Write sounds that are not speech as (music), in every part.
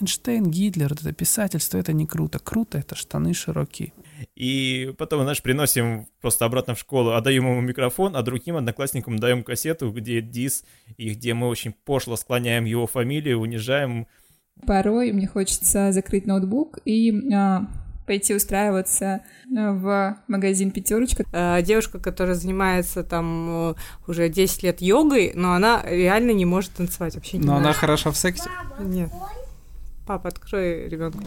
Эйнштейн, Гитлер, это писательство, это не круто. Круто — это штаны широкие. И потом, знаешь, приносим просто обратно в школу, отдаем ему микрофон, а другим одноклассникам даем кассету, где дис, и где мы очень пошло склоняем его фамилию, унижаем. Порой мне хочется закрыть ноутбук и а, пойти устраиваться в магазин «Пятерочка». А, девушка, которая занимается там э, уже 10 лет йогой, но она реально не может танцевать вообще. Но она хороша в сексе? Нет. Папа, открой ребенка.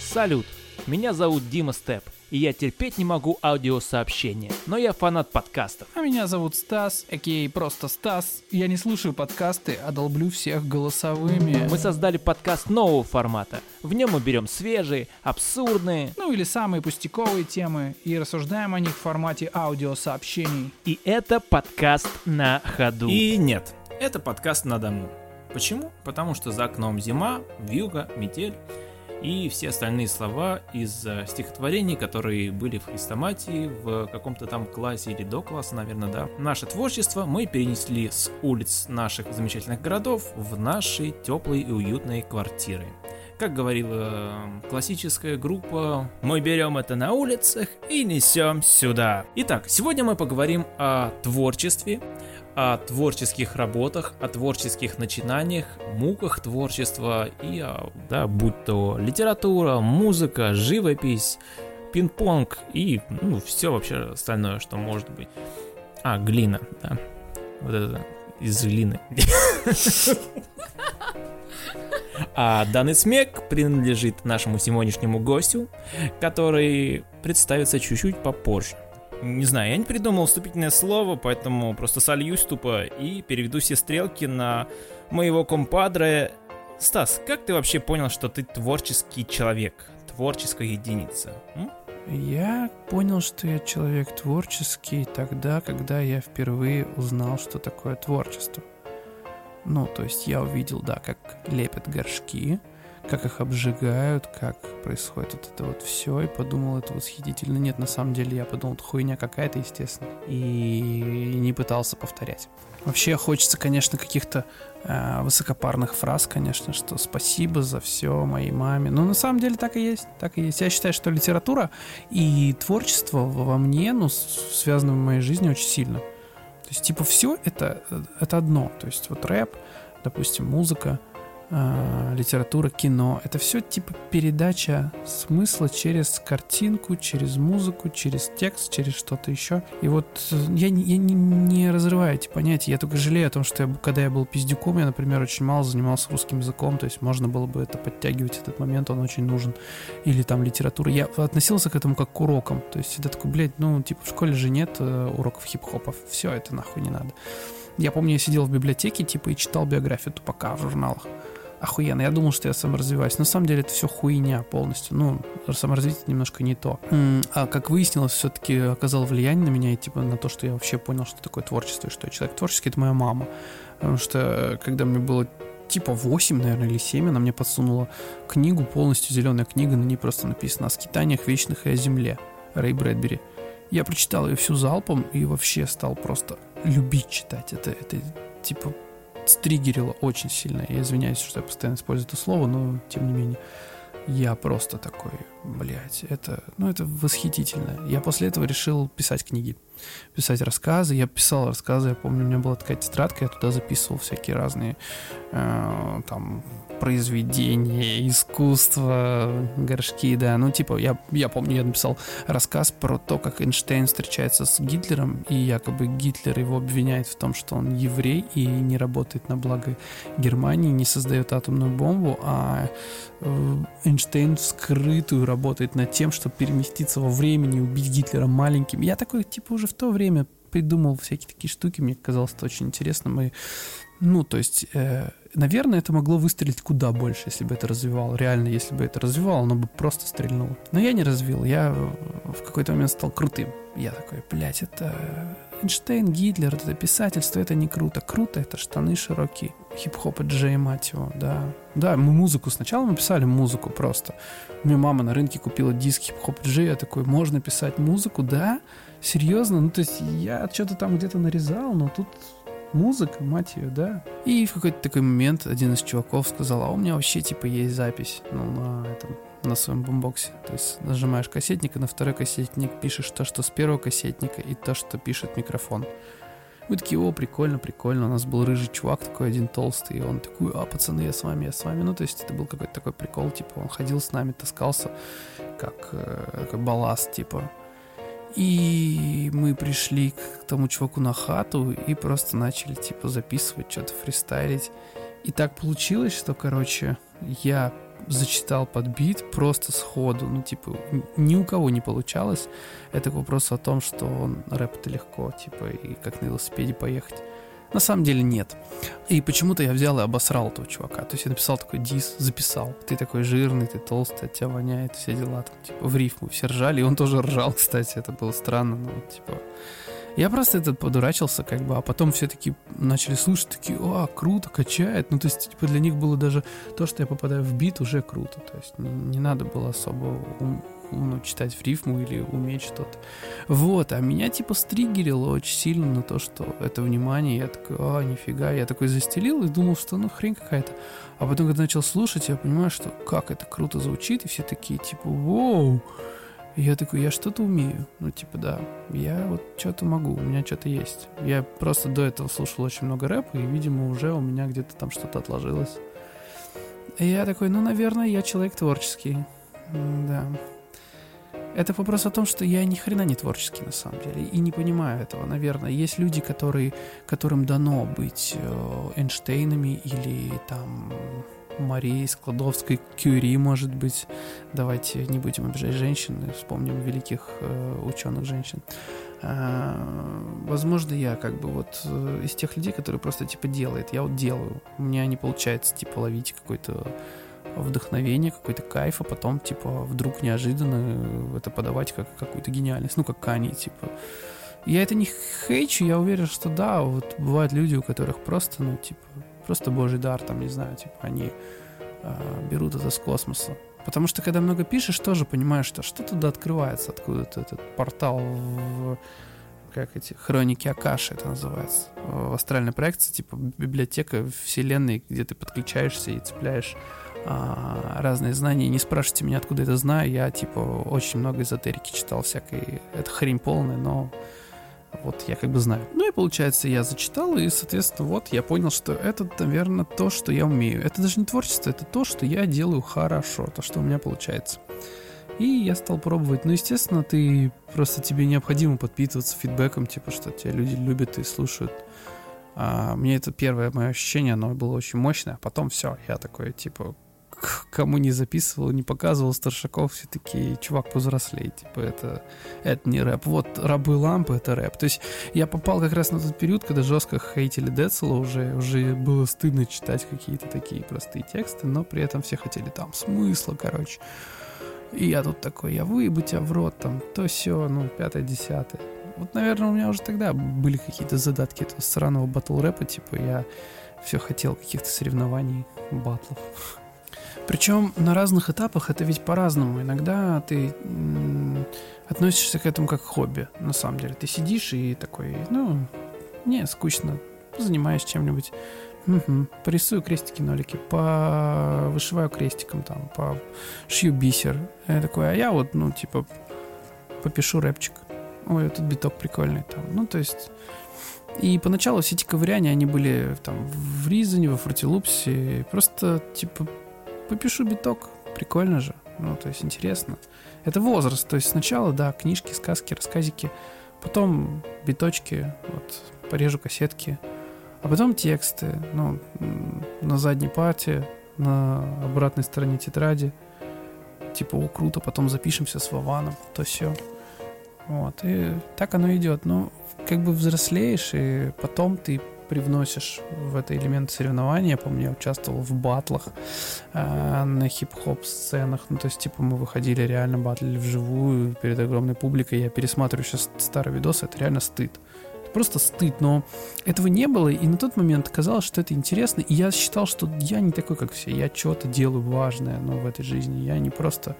Салют, меня зовут Дима Степ, и я терпеть не могу аудиосообщения, но я фанат подкастов. А меня зовут Стас, окей, просто Стас. Я не слушаю подкасты, а долблю всех голосовыми. Мы создали подкаст нового формата. В нем мы берем свежие, абсурдные, Ну или самые пустяковые темы и рассуждаем о них в формате аудиосообщений. и это подкаст на ходу. И нет, это подкаст на дому. Почему? Потому что за окном зима, вьюга, метель и все остальные слова из э, стихотворений, которые были в Христоматии в каком-то там классе или до класса, наверное, да. Наше творчество мы перенесли с улиц наших замечательных городов в наши теплые и уютные квартиры. Как говорила э, классическая группа, мы берем это на улицах и несем сюда. Итак, сегодня мы поговорим о творчестве, о творческих работах, о творческих начинаниях, муках творчества и, да, будь то литература, музыка, живопись, пинг-понг и, ну, все вообще остальное, что может быть. А, глина, да. Вот это из глины. (laughs) А данный смех принадлежит нашему сегодняшнему гостю, который представится чуть-чуть попозже. Не знаю, я не придумал вступительное слово, поэтому просто сольюсь тупо и переведу все стрелки на моего компадре. Стас, как ты вообще понял, что ты творческий человек, творческая единица? м? Я понял, что я человек творческий тогда, когда я впервые узнал, что такое творчество. Ну, то есть я увидел, да, как лепят горшки, как их обжигают, как происходит вот это вот все, и подумал, это восхитительно. Нет, на самом деле я подумал, это хуйня какая-то, естественно, и не пытался повторять. Вообще хочется, конечно, каких-то э, высокопарных фраз, конечно, что спасибо за все моей маме. Но на самом деле так и есть, так и есть. Я считаю, что литература и творчество во мне, ну, с- связаны в моей жизни очень сильно. То есть, типа, все это, это одно. То есть, вот рэп, допустим, музыка, э, литература, кино. Это все типа передача смысла через картинку, через музыку, через текст, через что-то еще. И вот э, я, я не, не разрываю эти понятия. Я только жалею о том, что я, когда я был пиздюком, я, например, очень мало занимался русским языком. То есть можно было бы это подтягивать, этот момент, он очень нужен. Или там литература. Я относился к этому как к урокам. То есть это такой, блядь, ну, типа в школе же нет э, уроков хип-хопа. Все это нахуй не надо. Я помню, я сидел в библиотеке, типа, и читал биографию Тупака в журналах. Охуенно. Я думал, что я саморазвиваюсь. На самом деле это все хуйня полностью. Ну, саморазвитие немножко не то. А как выяснилось, все-таки оказало влияние на меня и типа на то, что я вообще понял, что такое творчество, и что я человек творческий, это моя мама. Потому что э, когда мне было типа 8, наверное, или 7, она мне подсунула книгу, полностью зеленая книга, на ней просто написано о скитаниях вечных и о земле. Рэй Брэдбери. Я прочитал ее всю залпом и вообще стал просто любить читать. Это, это типа стригерило очень сильно. Я извиняюсь, что я постоянно использую это слово, но тем не менее. Я просто такой, блядь, это, ну, это восхитительно. Я после этого решил писать книги, писать рассказы. Я писал рассказы, я помню, у меня была такая тетрадка, я туда записывал всякие разные э, там произведения, искусство, горшки, да. Ну, типа, я, я помню, я написал рассказ про то, как Эйнштейн встречается с Гитлером, и якобы Гитлер его обвиняет в том, что он еврей и не работает на благо Германии, не создает атомную бомбу, а э, Эйнштейн вскрытую работает над тем, чтобы переместиться во времени и убить Гитлера маленьким. Я такой, типа, уже в то время придумал всякие такие штуки, мне казалось это очень интересным, и ну, то есть, э, наверное, это могло выстрелить куда больше, если бы это развивал. Реально, если бы это развивал, оно бы просто стрельнуло. Но я не развил. Я в какой-то момент стал крутым. Я такой, блядь, это Эйнштейн, Гитлер, это писательство, это не круто. Круто, это штаны широкие. Хип-хоп и Джей, мать его, да. Да, мы музыку. Сначала мы писали музыку просто. У меня мама на рынке купила диск хип-хоп Джей. Я такой, можно писать музыку, да? Серьезно? Ну, то есть я что-то там где-то нарезал, но тут музыка, мать ее, да. И в какой-то такой момент один из чуваков сказал, а у меня вообще, типа, есть запись, ну, на этом, на своем бомбоксе. То есть нажимаешь кассетник, и на второй кассетник пишешь то, что с первого кассетника, и то, что пишет микрофон. Мы такие, о, прикольно, прикольно. У нас был рыжий чувак такой один толстый, и он такой, а, пацаны, я с вами, я с вами. Ну, то есть это был какой-то такой прикол, типа, он ходил с нами, таскался, как, э, как балласт, типа. И мы пришли к тому чуваку на хату и просто начали, типа, записывать, что-то фристайлить. И так получилось, что, короче, я зачитал под бит просто сходу. Ну, типа, ни у кого не получалось. Это вопрос о том, что он рэп это легко, типа, и как на велосипеде поехать. На самом деле нет. И почему-то я взял и обосрал этого чувака. То есть я написал такой дис, записал. Ты такой жирный, ты толстый, от тебя воняет, все дела там, типа, в рифму все ржали. И он тоже ржал, кстати, это было странно, но, типа... Я просто этот подурачился, как бы, а потом все таки начали слушать, такие, о, круто, качает. Ну, то есть, типа, для них было даже то, что я попадаю в бит, уже круто. То есть, не, не надо было особо ну, читать в рифму или уметь что-то. Вот, а меня типа стригерило очень сильно на то, что это внимание. Я такой, а, нифига. Я такой застелил и думал, что ну хрень какая-то. А потом, когда начал слушать, я понимаю, что как это круто звучит, и все такие, типа, вау. И я такой, я что-то умею. Ну, типа, да, я вот что-то могу, у меня что-то есть. Я просто до этого слушал очень много рэпа, и, видимо, уже у меня где-то там что-то отложилось. И я такой, ну, наверное, я человек творческий. Да. Это вопрос о том, что я ни хрена не творческий на самом деле и не понимаю этого. Наверное, есть люди, которые, которым дано быть э, Эйнштейнами или там Марией Складовской, Кюри, может быть. Давайте не будем обижать женщин, вспомним великих э, ученых женщин. Э, возможно, я как бы вот э, из тех людей, которые просто типа делает. Я вот делаю. У меня не получается типа ловить какой-то вдохновение, какой-то кайф, а потом, типа, вдруг неожиданно это подавать как какую-то гениальность, ну, как Кани, типа. Я это не хейчу, я уверен, что да, вот бывают люди, у которых просто, ну, типа, просто божий дар, там, не знаю, типа, они э, берут это с космоса. Потому что, когда много пишешь, тоже понимаешь, что что-то да открывается, откуда-то этот портал в как эти хроники Акаши это называется. В астральной проекции, типа библиотека вселенной, где ты подключаешься и цепляешь а, разные знания. Не спрашивайте меня, откуда это знаю. Я, типа, очень много эзотерики читал всякой. Это хрень полная, но вот я как бы знаю. Ну и получается, я зачитал, и, соответственно, вот я понял, что это, наверное, то, что я умею. Это даже не творчество, это то, что я делаю хорошо, то, что у меня получается. И я стал пробовать. Ну, естественно, ты просто тебе необходимо подпитываться фидбэком, типа, что тебя люди любят и слушают. А, мне это первое мое ощущение, оно было очень мощное, а потом все, я такой, типа, кому не записывал, не показывал старшаков, все такие, чувак, повзрослей, типа, это, это не рэп. Вот рабы лампы, это рэп. То есть я попал как раз на тот период, когда жестко хейтили Децела, уже, уже было стыдно читать какие-то такие простые тексты, но при этом все хотели там смысла, короче. И я тут такой, я выебу тебя в рот, там, то все, ну, пятое, десятое. Вот, наверное, у меня уже тогда были какие-то задатки этого сраного батл рэпа, типа, я все хотел каких-то соревнований, батлов. Причем на разных этапах это ведь по-разному. Иногда ты относишься к этому как к хобби, на самом деле. Ты сидишь и такой, ну, не, скучно, занимаюсь чем-нибудь. Угу. Порисую крестики-нолики, по вышиваю крестиком там, по шью бисер. Я такой, а я вот, ну, типа, попишу рэпчик. Ой, тут биток прикольный там. Ну, то есть... И поначалу все эти ковыряния, они были там в Ризане, во Фрутилупсе. Просто, типа, попишу биток, прикольно же, ну, то есть интересно. Это возраст, то есть сначала, да, книжки, сказки, рассказики, потом биточки, вот, порежу кассетки, а потом тексты, ну, на задней парте, на обратной стороне тетради, типа, о, круто, потом запишемся с Вованом, то все. Вот, и так оно идет. Ну, как бы взрослеешь, и потом ты привносишь в это элемент соревнования. Я помню, я участвовал в батлах э, на хип-хоп сценах. Ну, то есть, типа, мы выходили реально батлили вживую перед огромной публикой. Я пересматриваю сейчас старые видосы, это реально стыд. Это просто стыд, но этого не было, и на тот момент казалось, что это интересно, и я считал, что я не такой, как все, я что-то делаю важное, но в этой жизни, я не просто,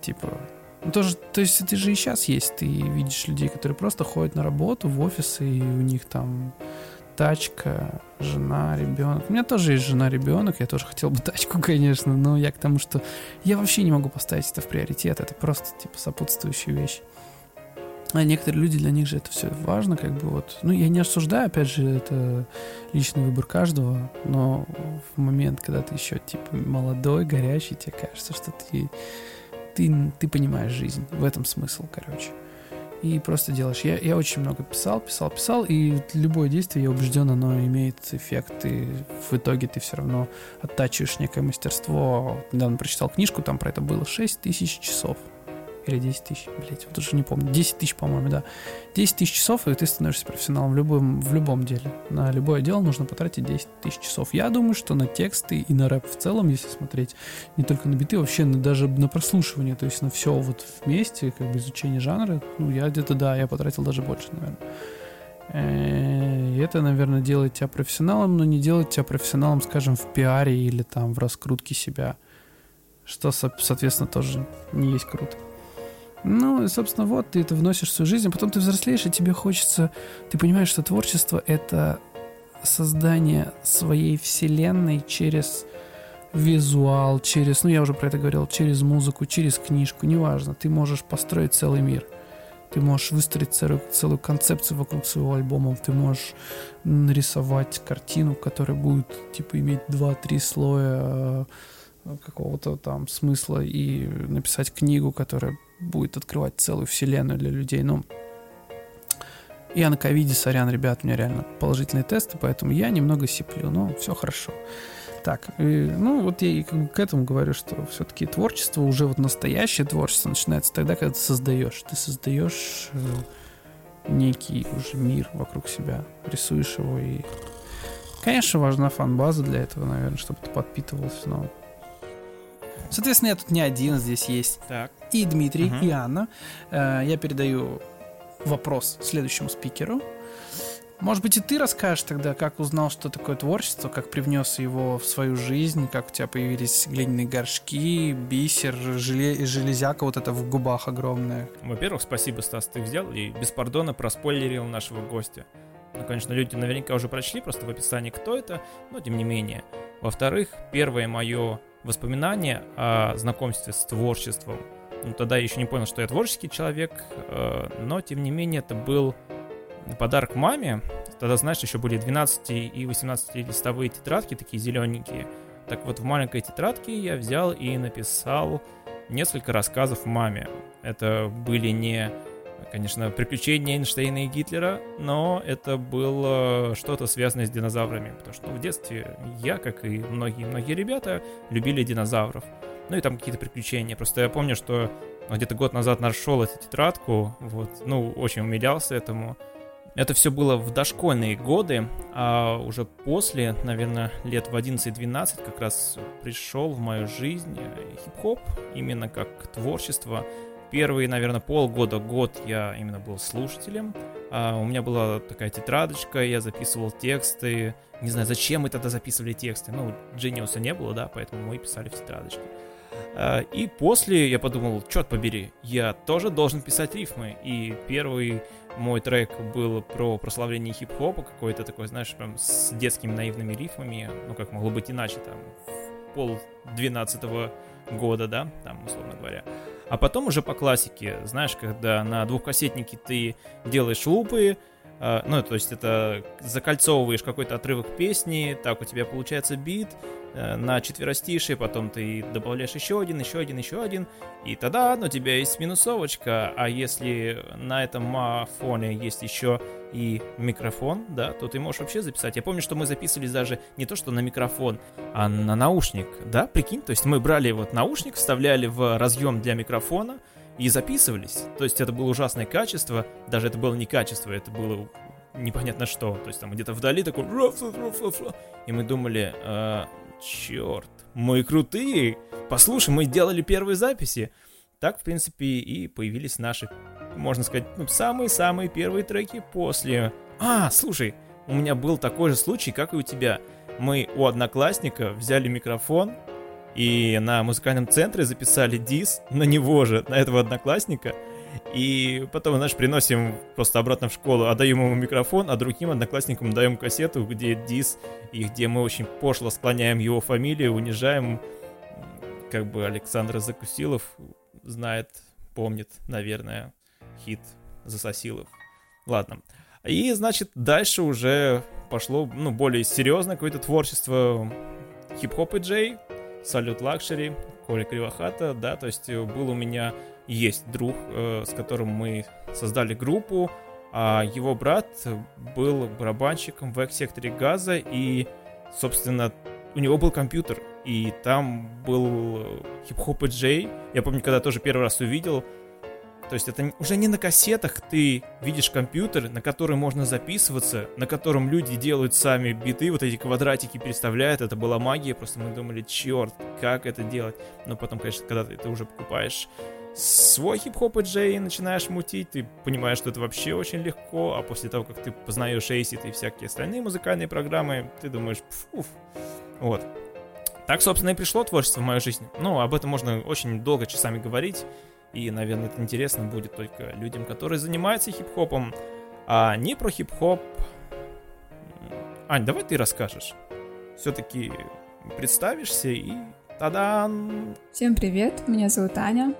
типа, ну, тоже, то есть это же и сейчас есть. Ты видишь людей, которые просто ходят на работу в офисы, и у них там тачка, жена, ребенок. У меня тоже есть жена, ребенок. Я тоже хотел бы тачку, (laughs) конечно, но я к тому, что я вообще не могу поставить это в приоритет. Это просто типа сопутствующая вещь. А некоторые люди, для них же это все важно, как бы вот. Ну, я не осуждаю, опять же, это личный выбор каждого, но в момент, когда ты еще, типа, молодой, горячий, тебе кажется, что ты, ты, ты понимаешь жизнь. В этом смысл, короче. И просто делаешь. Я, я очень много писал, писал, писал, и любое действие, я убежден, оно имеет эффект, и в итоге ты все равно оттачиваешь некое мастерство. Недавно прочитал книжку, там про это было 6 тысяч часов или 10 тысяч, блять, вот уже не помню, 10 тысяч, по-моему, да. 10 тысяч часов, и ты становишься профессионалом в любом, в любом деле. На любое дело нужно потратить 10 тысяч часов. Я думаю, что на тексты и на рэп в целом, если смотреть, не только на биты, вообще на, даже на прослушивание, то есть на все вот вместе, как бы изучение жанра, ну, я где-то, да, я потратил даже больше, наверное. Э, и это, наверное, делает тебя профессионалом, но не делает тебя профессионалом, скажем, в пиаре или там в раскрутке себя. Что, соответственно, тоже не есть круто. Ну, собственно, вот ты это вносишь в свою жизнь, а потом ты взрослеешь, и тебе хочется... Ты понимаешь, что творчество — это создание своей вселенной через визуал, через, ну я уже про это говорил, через музыку, через книжку, неважно, ты можешь построить целый мир. Ты можешь выстроить целую, целую концепцию вокруг своего альбома, ты можешь нарисовать картину, которая будет, типа, иметь 2-3 слоя э, какого-то там смысла и написать книгу, которая будет открывать целую вселенную для людей. Ну, я на ковиде, сорян, ребят, у меня реально положительные тесты, поэтому я немного сиплю, но все хорошо. Так, и, ну вот я и к этому говорю, что все-таки творчество, уже вот настоящее творчество начинается тогда, когда ты создаешь. Ты создаешь э, некий уже мир вокруг себя, рисуешь его и... Конечно, важна фан-база для этого, наверное, чтобы ты подпитывался, но Соответственно, я тут не один, здесь есть Так. и Дмитрий, Мгм. и Анна. Э, Я передаю вопрос следующему спикеру. Может быть, и ты расскажешь тогда, как узнал, что такое творчество, как привнес его в свою жизнь, как у тебя появились глиняные горшки, бисер, желе- железяка вот это в губах огромная. Во-первых, спасибо, Стас, ты взял и без пардона проспойлерил нашего гостя. Ну, конечно, люди наверняка уже прочли просто в описании, кто это, но тем не менее. Во-вторых, первое мое воспоминание о знакомстве с творчеством. Ну, тогда я еще не понял, что я творческий человек, э, но тем не менее это был подарок маме. Тогда, знаешь, еще были 12 и 18 листовые тетрадки, такие зелененькие. Так вот, в маленькой тетрадке я взял и написал несколько рассказов маме. Это были не, конечно, приключения Эйнштейна и Гитлера, но это было что-то связанное с динозаврами, потому что в детстве я, как и многие-многие ребята, любили динозавров. Ну и там какие-то приключения. Просто я помню, что где-то год назад нашел эту тетрадку, вот, ну, очень умилялся этому. Это все было в дошкольные годы, а уже после, наверное, лет в 11-12 как раз пришел в мою жизнь э, хип-хоп, именно как творчество. Первые, наверное, полгода, год я именно был слушателем. А, у меня была такая тетрадочка, я записывал тексты. Не знаю, зачем мы тогда записывали тексты. Ну, Genius не было, да, поэтому мы писали в тетрадочке. А, И после я подумал, черт побери, я тоже должен писать рифмы. И первый мой трек был про прославление хип-хопа, какой-то такой, знаешь, прям с детскими наивными рифмами. Ну, как могло быть иначе, там, пол двенадцатого года, да, там, условно говоря. А потом уже по классике, знаешь, когда на двухкассетнике ты делаешь лупы, ну, то есть это закольцовываешь какой-то отрывок песни, так у тебя получается бит, э, на четверостишие, потом ты добавляешь еще один, еще один, еще один, и тогда у тебя есть минусовочка, а если на этом а, фоне есть еще и микрофон, да, то ты можешь вообще записать. Я помню, что мы записывались даже не то, что на микрофон, а на наушник, да, прикинь, то есть мы брали вот наушник, вставляли в разъем для микрофона и записывались. То есть это было ужасное качество, даже это было не качество, это было непонятно что. То есть там где-то вдали такой... И мы думали, «А, черт, мы крутые. Послушай, мы делали первые записи. Так, в принципе, и появились наши, можно сказать, ну, самые-самые первые треки после... А, слушай, у меня был такой же случай, как и у тебя. Мы у одноклассника взяли микрофон и на музыкальном центре записали дис на него же, на этого одноклассника. И потом, знаешь, приносим просто обратно в школу, отдаем ему микрофон, а другим одноклассникам даем кассету, где дис, и где мы очень пошло склоняем его фамилию, унижаем, как бы Александр Закусилов знает, помнит, наверное, хит Засосилов. Ладно. И, значит, дальше уже пошло, ну, более серьезное какое-то творчество хип-хоп и джей, салют лакшери, Коля Кривохата, да, то есть был у меня, есть друг, э, с которым мы создали группу, а его брат был барабанщиком в X-секторе газа, и, собственно, у него был компьютер, и там был хип-хоп и джей. Я помню, когда тоже первый раз увидел, то есть это уже не на кассетах ты видишь компьютер, на который можно записываться, на котором люди делают сами биты, вот эти квадратики переставляют, это была магия, просто мы думали, черт, как это делать. Но потом, конечно, когда ты, ты уже покупаешь свой хип-хоп и джей начинаешь мутить, ты понимаешь, что это вообще очень легко, а после того, как ты познаешь ACID и всякие остальные музыкальные программы, ты думаешь, пф, вот. Так, собственно, и пришло творчество в мою жизнь. Ну, об этом можно очень долго часами говорить. И, наверное, это интересно будет только людям, которые занимаются хип-хопом, а не про хип-хоп. Ань, давай ты расскажешь. Все-таки представишься и тадан! Всем привет, меня зовут Аня.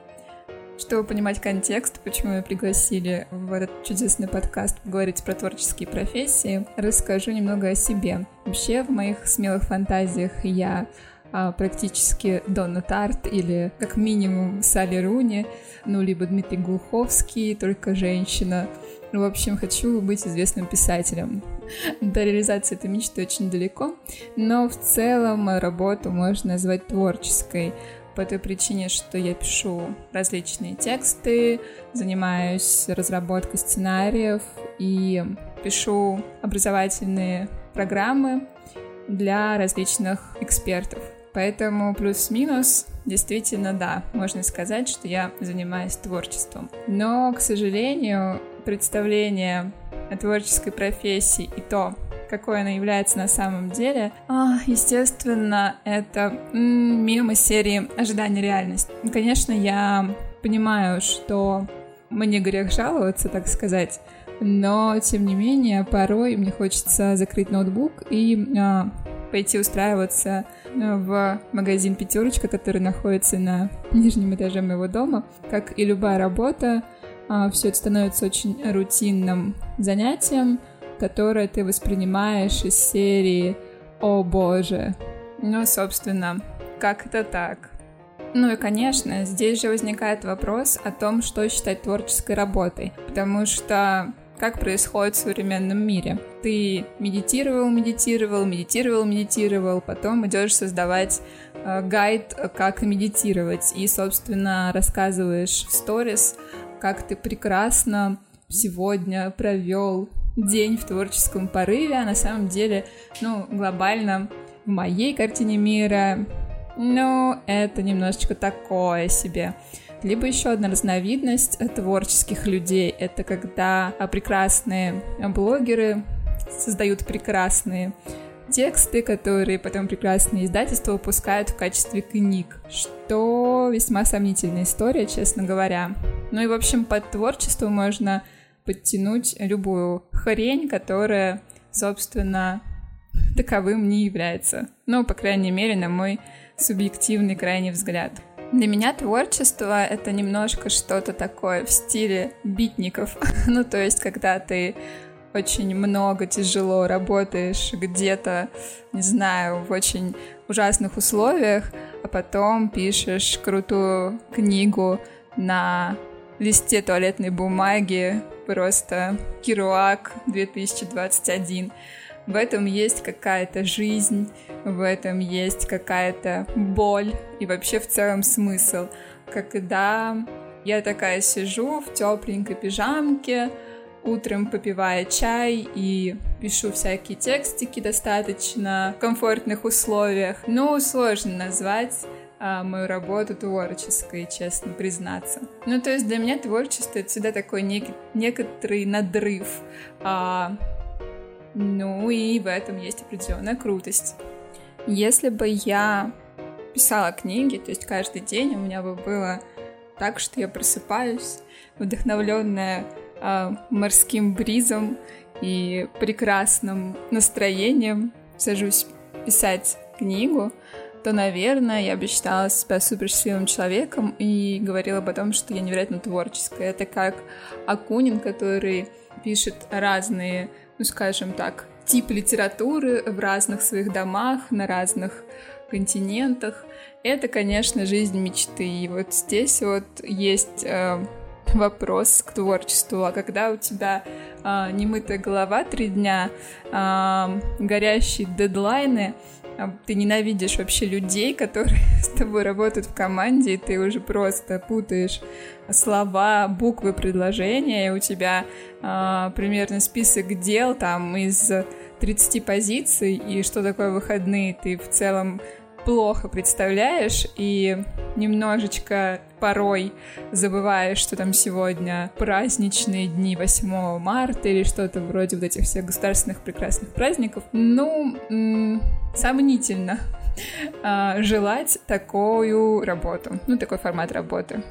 Чтобы понимать контекст, почему меня пригласили в этот чудесный подкаст поговорить про творческие профессии, расскажу немного о себе. Вообще, в моих смелых фантазиях я практически Донна Тарт или как минимум Салли Руни, ну, либо Дмитрий Глуховский, только женщина. Ну, в общем, хочу быть известным писателем. До реализации этой мечты очень далеко, но в целом работу можно назвать творческой по той причине, что я пишу различные тексты, занимаюсь разработкой сценариев и пишу образовательные программы для различных экспертов. Поэтому плюс-минус, действительно, да, можно сказать, что я занимаюсь творчеством. Но, к сожалению, представление о творческой профессии и то, какой она является на самом деле, а, естественно, это м, мимо серии «Ожидание реальность». Конечно, я понимаю, что мне грех жаловаться, так сказать, но, тем не менее, порой мне хочется закрыть ноутбук и а, пойти устраиваться в магазин «Пятерочка», который находится на нижнем этаже моего дома. Как и любая работа, а, все это становится очень рутинным занятием, которое ты воспринимаешь из серии «О боже». Ну, собственно, как это так? Ну и, конечно, здесь же возникает вопрос о том, что считать творческой работой, потому что как происходит в современном мире. Ты медитировал, медитировал, медитировал, медитировал, потом идешь создавать э, гайд, как медитировать, и, собственно, рассказываешь в сторис, как ты прекрасно сегодня провел день в творческом порыве, а на самом деле, ну, глобально в моей картине мира, ну, это немножечко такое себе. Либо еще одна разновидность творческих людей — это когда прекрасные блогеры создают прекрасные тексты, которые потом прекрасные издательства выпускают в качестве книг, что весьма сомнительная история, честно говоря. Ну и, в общем, под творчество можно подтянуть любую хрень, которая, собственно, таковым не является. Ну, по крайней мере, на мой субъективный крайний взгляд. Для меня творчество — это немножко что-то такое в стиле битников. (laughs) ну, то есть, когда ты очень много тяжело работаешь где-то, не знаю, в очень ужасных условиях, а потом пишешь крутую книгу на листе туалетной бумаги, просто Кируак 2021. В этом есть какая-то жизнь, в этом есть какая-то боль и вообще в целом смысл. Когда я такая сижу в тепленькой пижамке, утром попивая чай и пишу всякие текстики достаточно в комфортных условиях. Ну, сложно назвать а, мою работу творческой, честно признаться. Ну, то есть для меня творчество — это всегда такой нек- некоторый надрыв. А, ну и в этом есть определенная крутость. Если бы я писала книги, то есть каждый день у меня бы было так, что я просыпаюсь, вдохновленная э, морским бризом и прекрасным настроением, сажусь писать книгу, то, наверное, я бы считала себя суперсчастливым человеком и говорила бы о том, что я невероятно творческая. Это как Акунин, который пишет разные, ну, скажем так, типы литературы в разных своих домах, на разных континентах. Это, конечно, жизнь мечты. И вот здесь вот есть э, вопрос к творчеству. А когда у тебя э, немытая голова три дня, э, горящие дедлайны, ты ненавидишь вообще людей, которые (laughs) с тобой работают в команде, и ты уже просто путаешь слова, буквы предложения, и у тебя э, примерно список дел там из 30 позиций, и что такое выходные, ты в целом плохо представляешь и немножечко порой забываешь, что там сегодня праздничные дни 8 марта или что-то вроде вот этих всех государственных прекрасных праздников. Ну, м- сомнительно а, желать такую работу, ну, такой формат работы.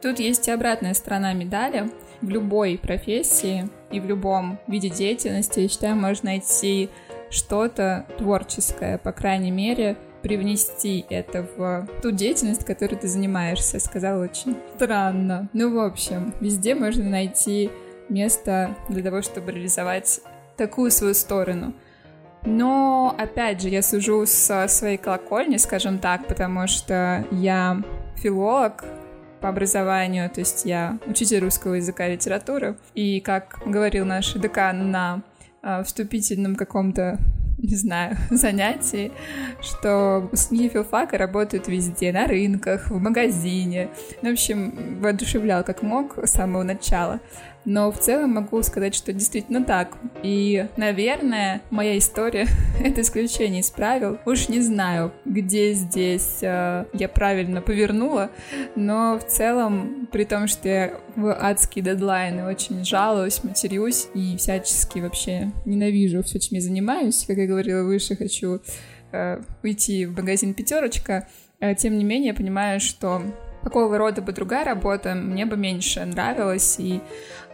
Тут есть и обратная сторона медали. В любой профессии и в любом виде деятельности, я считаю, можно найти что-то творческое, по крайней мере, привнести это в ту деятельность, которой ты занимаешься. Сказал очень странно. Ну, в общем, везде можно найти место для того, чтобы реализовать такую свою сторону. Но, опять же, я сужу со своей колокольни, скажем так, потому что я филолог по образованию, то есть я учитель русского языка и литературы. И, как говорил наш декан на э, вступительном каком-то не знаю, (laughs) занятий, что СМИ филфака работают везде, на рынках, в магазине. Ну, в общем, воодушевлял как мог с самого начала. Но в целом могу сказать, что действительно так. И, наверное, моя история (laughs) — это исключение из правил. Уж не знаю, где здесь э, я правильно повернула, но в целом, при том, что я в адские дедлайны очень жалуюсь, матерюсь и всячески вообще ненавижу все, чем я занимаюсь. Как я говорила выше, хочу э, уйти в магазин «Пятерочка», э, тем не менее, я понимаю, что какого рода бы другая работа мне бы меньше нравилась и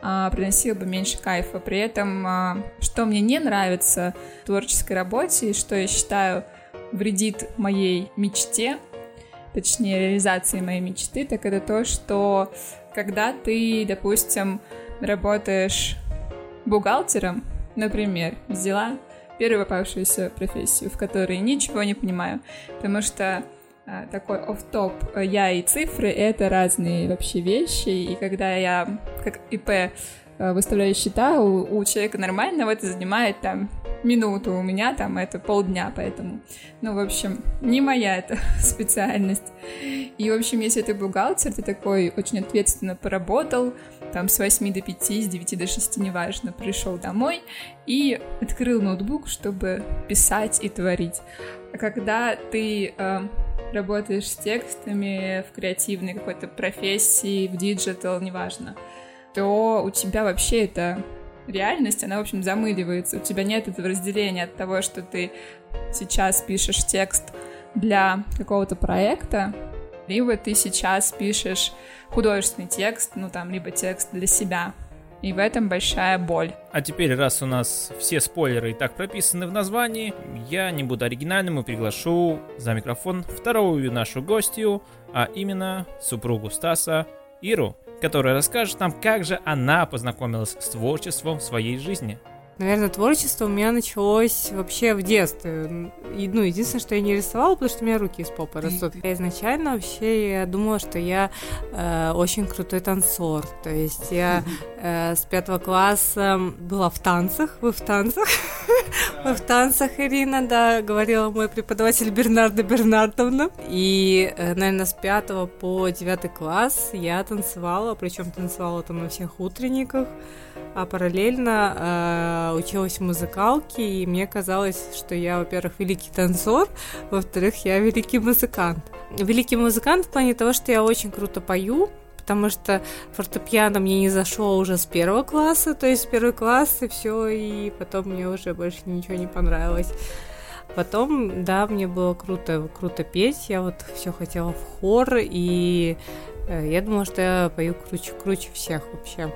а, приносила бы меньше кайфа. При этом, а, что мне не нравится в творческой работе и что я считаю вредит моей мечте, точнее реализации моей мечты, так это то, что когда ты, допустим, работаешь бухгалтером, например, взяла первую попавшуюся профессию, в которой ничего не понимаю, потому что а, такой оф-топ. Я и цифры — это разные вообще вещи, и когда я как ИП а, выставляю счета, у, у человека нормального это занимает там минуту, у меня там это полдня, поэтому, ну, в общем, не моя эта (laughs) специальность. И, в общем, если ты бухгалтер, ты такой очень ответственно поработал, там с 8 до 5, с 9 до 6, неважно, пришел домой и открыл ноутбук, чтобы писать и творить. А когда ты э, работаешь с текстами в креативной какой-то профессии, в digital, неважно, то у тебя вообще это реальность, она, в общем, замыливается. У тебя нет этого разделения от того, что ты сейчас пишешь текст для какого-то проекта, либо ты сейчас пишешь художественный текст, ну там, либо текст для себя. И в этом большая боль. А теперь, раз у нас все спойлеры и так прописаны в названии, я не буду оригинальным и приглашу за микрофон вторую нашу гостью, а именно супругу Стаса Иру, которая расскажет нам, как же она познакомилась с творчеством в своей жизни. Наверное, творчество у меня началось вообще в детстве. И, ну, единственное, что я не рисовала, потому что у меня руки из попы растут. Я изначально вообще я думала, что я э, очень крутой танцор. То есть я э, с пятого класса была в танцах. Вы в танцах? (laughs) Вы в танцах, Ирина, да, говорила мой преподаватель Бернарда Бернардовна. И, э, наверное, с пятого по девятый класс я танцевала, причем танцевала там на всех утренниках а параллельно э, училась в музыкалке, и мне казалось, что я, во-первых, великий танцор, во-вторых, я великий музыкант. Великий музыкант в плане того, что я очень круто пою, потому что фортепиано мне не зашло уже с первого класса, то есть первый класс и все, и потом мне уже больше ничего не понравилось. Потом, да, мне было круто, круто петь. Я вот все хотела в хор, и э, я думала, что я пою круче, круче всех вообще.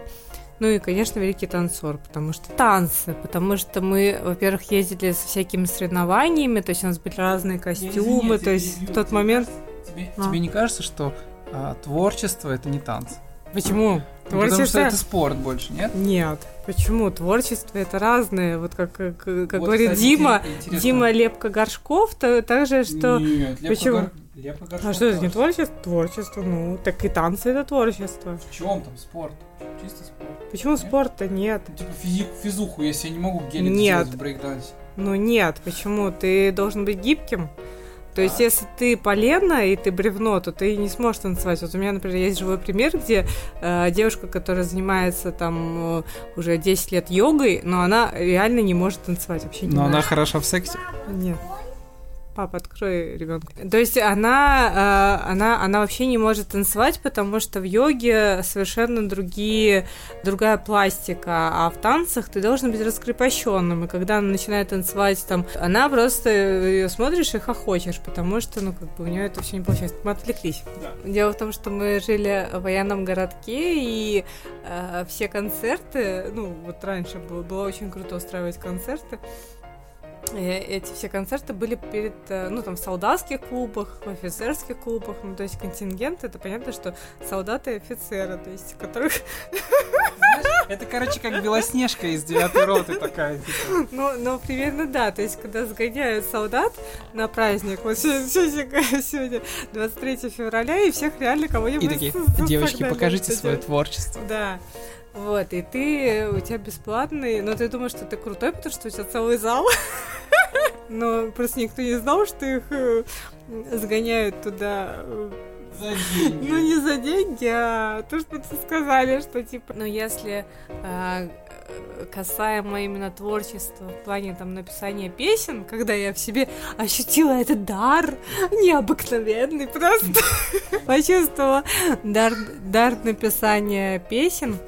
Ну и, конечно, великий танцор, потому что танцы, потому что мы, во-первых, ездили со всякими соревнованиями, то есть у нас были разные костюмы, то есть в тот момент... Тебе, А. тебе не кажется, что а, творчество это не танцы? Почему? Ну, Потому что Творчество- это спорт больше, нет? Нет, почему? Творчество это разное. Вот как, как, как Вот, говорит кстати, Дима, интересно. Дима Лепка Горшков, то так же, что... Нет, лепка Почему? гор- А что это не творчество? Творчество, ну, так и танцы это творчество. В чем там спорт? Чисто спорт. Почему Нет? спорта нет? Типа физи- физуху, если я не могу гелик Нет. сделать в брейкдансе. Ну нет, почему? Ты должен быть гибким. То есть, если ты полено и ты бревно, то ты не сможешь танцевать. Вот у меня, например, есть живой пример, где э, девушка, которая занимается там э, уже 10 лет йогой, но она реально не может танцевать вообще не Но она может. хороша в сексе. Нет. Папа, открой ребенка. То есть она, э, она, она вообще не может танцевать, потому что в йоге совершенно другие, другая пластика, а в танцах ты должен быть раскрепощенным. И когда она начинает танцевать, там, она просто ее смотришь и хохочешь, потому что, ну, как бы у нее это все не получается. Мы отвлеклись. Дело в том, что мы жили в военном городке, и э, все концерты, ну, вот раньше было, было очень круто устраивать концерты. Э, Эти все концерты были перед, э, ну, там, в солдатских клубах, в офицерских клубах, ну, то есть контингент, это понятно, что солдаты и офицеры, то есть, которых, Это, короче, как Белоснежка из девятой роты такая. типа. ну, ну, примерно да, то есть, когда сгоняют солдат на праздник, вот се- се- се- сегодня 23 февраля, и всех реально кого-нибудь... И такие, девочки, покажите свое творчество. Да. Вот, и ты, у тебя бесплатный, но ты думаешь, что ты крутой, потому что у тебя целый зал. Но просто никто не знал, что их э, сгоняют туда. э, (laughs) Ну, не за деньги, а то, что ты сказали, что типа... Ну, если а, э, касаемо именно творчества в плане там написания песен, когда я в себе ощутила этот дар необыкновенный, просто (laughs) почувствовала дар, дар написания песен,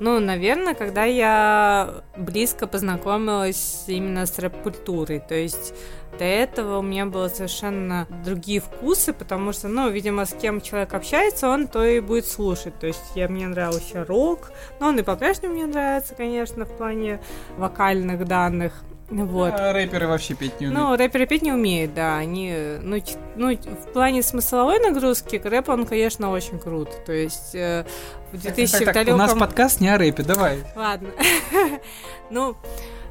ну, наверное, когда я близко познакомилась именно с рэп-культурой. То есть до этого у меня было совершенно другие вкусы, потому что, ну, видимо, с кем человек общается, он то и будет слушать. То есть я, мне нравился рок, но он и по-прежнему мне нравится, конечно, в плане вокальных данных. Вот. А рэперы вообще петь не умеют. Ну, рэперы петь не умеют, да. Они, ну, ну, в плане смысловой нагрузки рэп, он, конечно, очень крут. То есть э, в 2000 Так, так, так, у нас подкаст не о рэпе, давай. Ладно. (laughs) ну,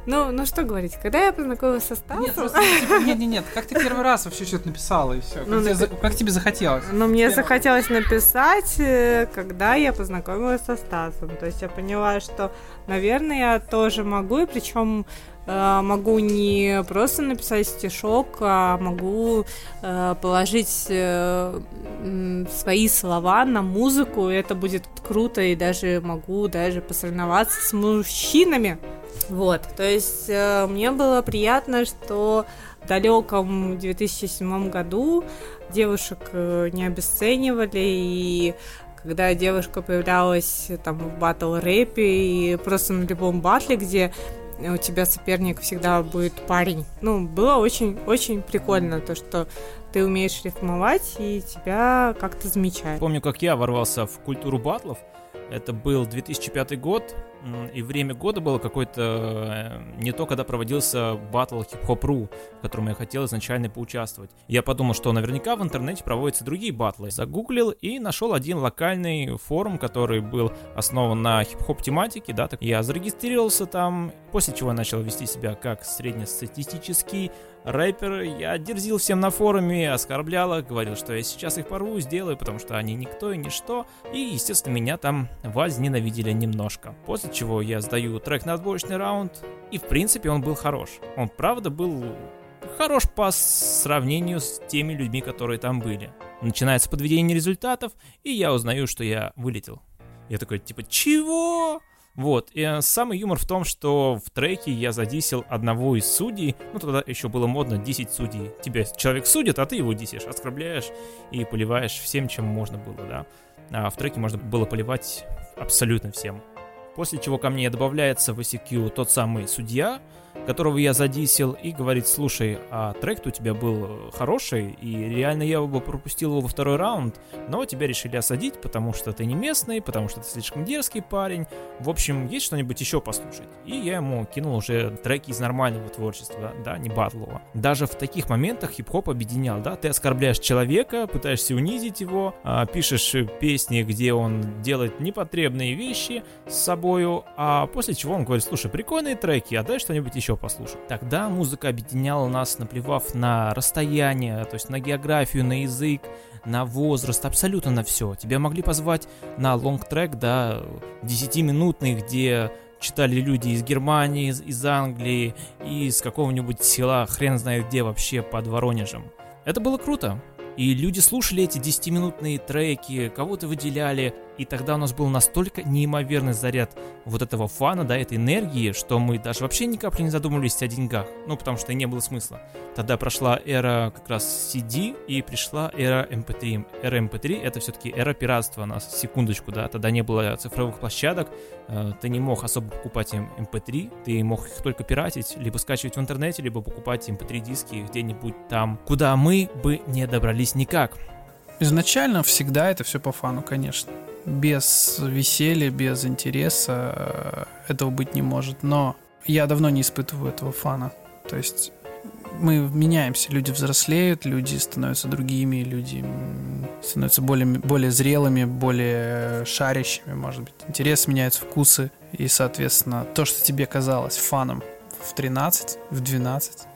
ну, ну что говорить, когда я познакомилась со Стасом... Нет, просто, типа, нет, нет, нет, как ты первый раз вообще что-то написала и все. Как, Ну, тебе напи- за- как тебе захотелось? Но мне Первое. захотелось написать, э, когда я познакомилась со Стасом. То есть я поняла, что, наверное, я тоже могу, и причем могу не просто написать стишок, а могу э, положить э, свои слова на музыку, это будет круто, и даже могу даже посоревноваться с мужчинами. Вот, то есть э, мне было приятно, что в далеком 2007 году девушек э, не обесценивали, и когда девушка появлялась э, там в батл рэпе и просто на любом батле, где у тебя соперник всегда будет парень. Ну, было очень-очень прикольно то, что ты умеешь рифмовать, и тебя как-то замечают. Помню, как я ворвался в культуру батлов. Это был 2005 год, и время года было какое-то э, не то, когда проводился батл хип-хоп.ру, в котором я хотел изначально поучаствовать. Я подумал, что наверняка в интернете проводятся другие батлы. Загуглил и нашел один локальный форум, который был основан на хип-хоп тематике, да, так я зарегистрировался там, после чего начал вести себя как среднестатистический рэпер. Я дерзил всем на форуме, оскорблял их, говорил, что я сейчас их порву, сделаю, потому что они никто и ничто. И, естественно, меня там возненавидели немножко. После чего я сдаю трек на отборочный раунд, и, в принципе, он был хорош. Он, правда, был хорош по сравнению с теми людьми, которые там были. Начинается подведение результатов, и я узнаю, что я вылетел. Я такой, типа, чего? Вот, и э, самый юмор в том, что в треке я задисил одного из судей, ну тогда еще было модно 10 судей. Тебя человек судит, а ты его дисишь, оскорбляешь и поливаешь всем, чем можно было, да. А в треке можно было поливать абсолютно всем. После чего ко мне добавляется в ICQ тот самый судья, которого я задисел, и говорит, слушай, а трек у тебя был хороший, и реально я бы пропустил его во второй раунд, но тебя решили осадить, потому что ты не местный, потому что ты слишком дерзкий парень. В общем, есть что-нибудь еще послушать? И я ему кинул уже треки из нормального творчества, да, не батлового. Даже в таких моментах хип-хоп объединял, да, ты оскорбляешь человека, пытаешься унизить его, а, пишешь песни, где он делает непотребные вещи с собою, а после чего он говорит, слушай, прикольные треки, а дай что-нибудь еще послушать. Тогда музыка объединяла нас, наплевав на расстояние, то есть на географию, на язык, на возраст, абсолютно на все. Тебя могли позвать на лонг-трек, да, 10-минутный, где читали люди из Германии, из, из Англии, из какого-нибудь села, хрен знает где вообще, под Воронежем. Это было круто. И люди слушали эти 10-минутные треки, кого-то выделяли, и тогда у нас был настолько неимоверный заряд вот этого фана, да, этой энергии, что мы даже вообще ни капли не задумывались о деньгах, ну, потому что не было смысла. Тогда прошла эра как раз CD, и пришла эра MP3. Эм эра MP3 эм — это все-таки эра пиратства, на секундочку, да, тогда не было цифровых площадок, э, ты не мог особо покупать им MP3, эм ты мог их только пиратить, либо скачивать в интернете, либо покупать MP3 диски где-нибудь там, куда мы бы не добрались никак. Изначально всегда это все по фану, конечно без веселья, без интереса э, этого быть не может. Но я давно не испытываю этого фана. То есть мы меняемся, люди взрослеют, люди становятся другими, люди становятся более, более зрелыми, более шарящими, может быть. Интерес меняются, вкусы, и, соответственно, то, что тебе казалось фаном в 13, в 12,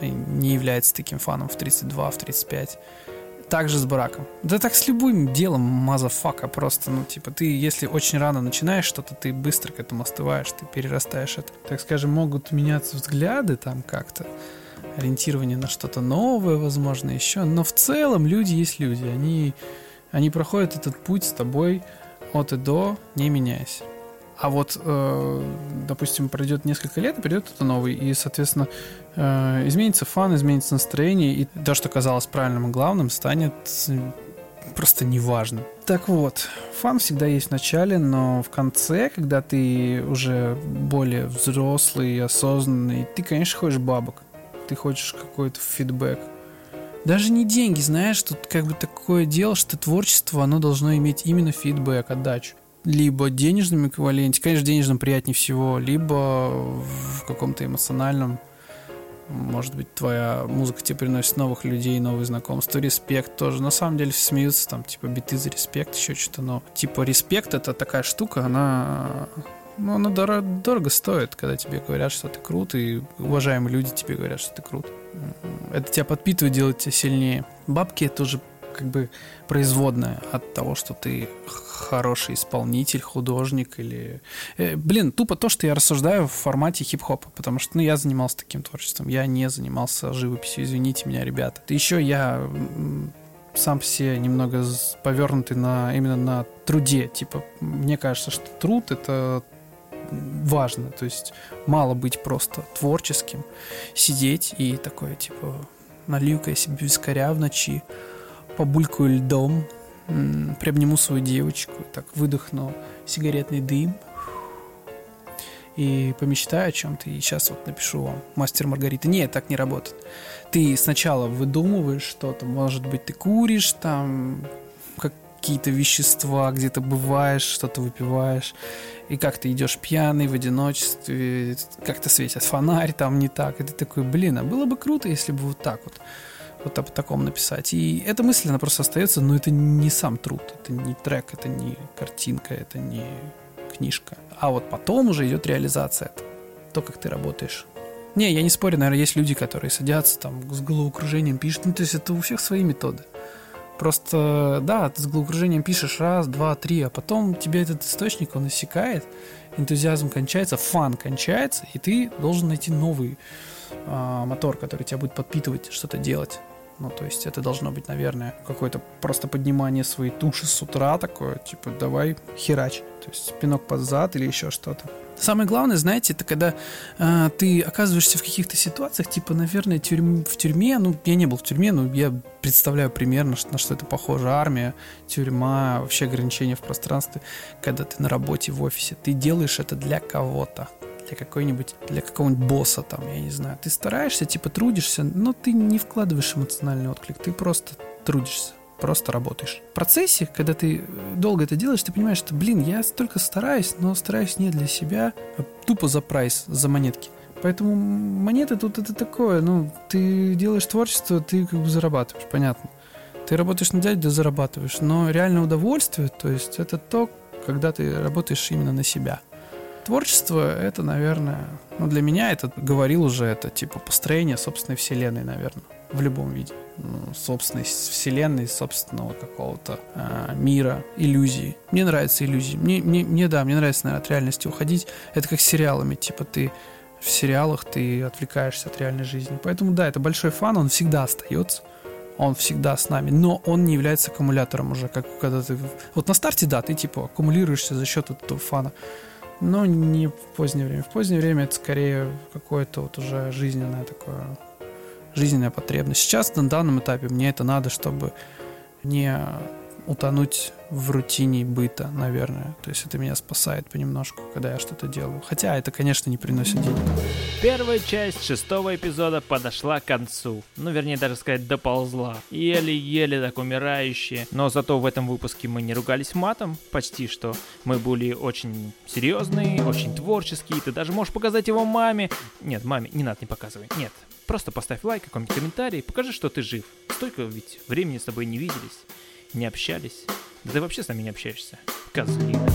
не является таким фаном в 32, в 35 так же с браком. Да так с любым делом, motherfucker, просто, ну, типа, ты, если очень рано начинаешь что-то, ты быстро к этому остываешь, ты перерастаешь это. Так скажем, могут меняться взгляды там как-то, ориентирование на что-то новое, возможно, еще, но в целом люди есть люди, они, они проходят этот путь с тобой от и до, не меняясь. А вот, э, допустим, пройдет несколько лет, и придет кто-то новый, и, соответственно, э, изменится фан, изменится настроение, и то, что казалось правильным и главным, станет просто неважным. Так вот, фан всегда есть в начале, но в конце, когда ты уже более взрослый, осознанный, ты, конечно, хочешь бабок, ты хочешь какой-то фидбэк. Даже не деньги, знаешь, тут как бы такое дело, что творчество, оно должно иметь именно фидбэк, отдачу либо денежном эквиваленте, конечно, денежном приятнее всего, либо в каком-то эмоциональном, может быть, твоя музыка тебе приносит новых людей, новые знакомства, респект тоже. На самом деле смеются, там, типа, биты за респект, еще что-то, но, типа, респект это такая штука, она ну, она дорого, дорого стоит, когда тебе говорят, что ты крут, и уважаемые люди тебе говорят, что ты крут. Это тебя подпитывает, делает тебя сильнее. Бабки это уже как бы производная от того, что ты хороший исполнитель, художник или... Э, блин, тупо то, что я рассуждаю в формате хип-хопа, потому что ну, я занимался таким творчеством, я не занимался живописью, извините меня, ребята. Еще я сам все немного повернутый на именно на труде. Типа, мне кажется, что труд это важно. То есть мало быть просто творческим, сидеть и такое, типа, налью-ка себе вискаря в ночи, побулькаю льдом, приобниму свою девочку, так выдохну сигаретный дым и помечтаю о чем-то. И сейчас вот напишу вам «Мастер Маргарита». Нет, так не работает. Ты сначала выдумываешь что-то, может быть, ты куришь там какие-то вещества, где-то бываешь, что-то выпиваешь, и как ты идешь пьяный в одиночестве, как-то светит фонарь там не так, и ты такой, блин, а было бы круто, если бы вот так вот вот об таком написать. И эта мысль, она просто остается, но это не сам труд, это не трек, это не картинка, это не книжка. А вот потом уже идет реализация, это то, как ты работаешь. Не, я не спорю, наверное, есть люди, которые садятся там с головокружением, пишут, ну, то есть это у всех свои методы. Просто, да, ты с головокружением пишешь раз, два, три, а потом тебе этот источник, он иссякает, энтузиазм кончается, фан кончается, и ты должен найти новый э, мотор, который тебя будет подпитывать, что-то делать. Ну, то есть это должно быть, наверное, какое-то просто поднимание своей туши с утра такое, типа, давай херач. То есть пинок под зад или еще что-то. Самое главное, знаете, это когда э, ты оказываешься в каких-то ситуациях, типа, наверное, тюрьм, в тюрьме, ну, я не был в тюрьме, но я представляю примерно, на что это похоже. Армия, тюрьма, вообще ограничения в пространстве. Когда ты на работе в офисе, ты делаешь это для кого-то для какой-нибудь, для какого-нибудь босса там, я не знаю. Ты стараешься, типа трудишься, но ты не вкладываешь эмоциональный отклик, ты просто трудишься просто работаешь. В процессе, когда ты долго это делаешь, ты понимаешь, что, блин, я столько стараюсь, но стараюсь не для себя, а тупо за прайс, за монетки. Поэтому монеты тут это такое, ну, ты делаешь творчество, ты как бы зарабатываешь, понятно. Ты работаешь на дядю, зарабатываешь. Но реальное удовольствие, то есть это то, когда ты работаешь именно на себя. Творчество — это, наверное, ну, для меня это, говорил уже, это типа построение собственной вселенной, наверное, в любом виде. Ну, собственной вселенной, собственного какого-то э, мира, иллюзии. Мне нравятся иллюзии. Мне, мне, мне, да, мне нравится, наверное, от реальности уходить. Это как с сериалами, типа ты в сериалах ты отвлекаешься от реальной жизни. Поэтому, да, это большой фан, он всегда остается он всегда с нами, но он не является аккумулятором уже, как когда ты... Вот на старте, да, ты типа аккумулируешься за счет этого фана, но не в позднее время. В позднее время это скорее какое-то вот уже жизненное такое, жизненная потребность. Сейчас на данном этапе мне это надо, чтобы не утонуть в рутине быта, наверное. То есть это меня спасает понемножку, когда я что-то делаю. Хотя это, конечно, не приносит денег. Первая часть шестого эпизода подошла к концу. Ну, вернее, даже сказать, доползла. Еле-еле так умирающие. Но зато в этом выпуске мы не ругались матом, почти что. Мы были очень серьезные, очень творческие. Ты даже можешь показать его маме. Нет, маме не надо, не показывай. Нет, Просто поставь лайк, какой-нибудь комментарий, покажи, что ты жив. Столько ведь времени с тобой не виделись, не общались. Да ты вообще с нами не общаешься. Козлина.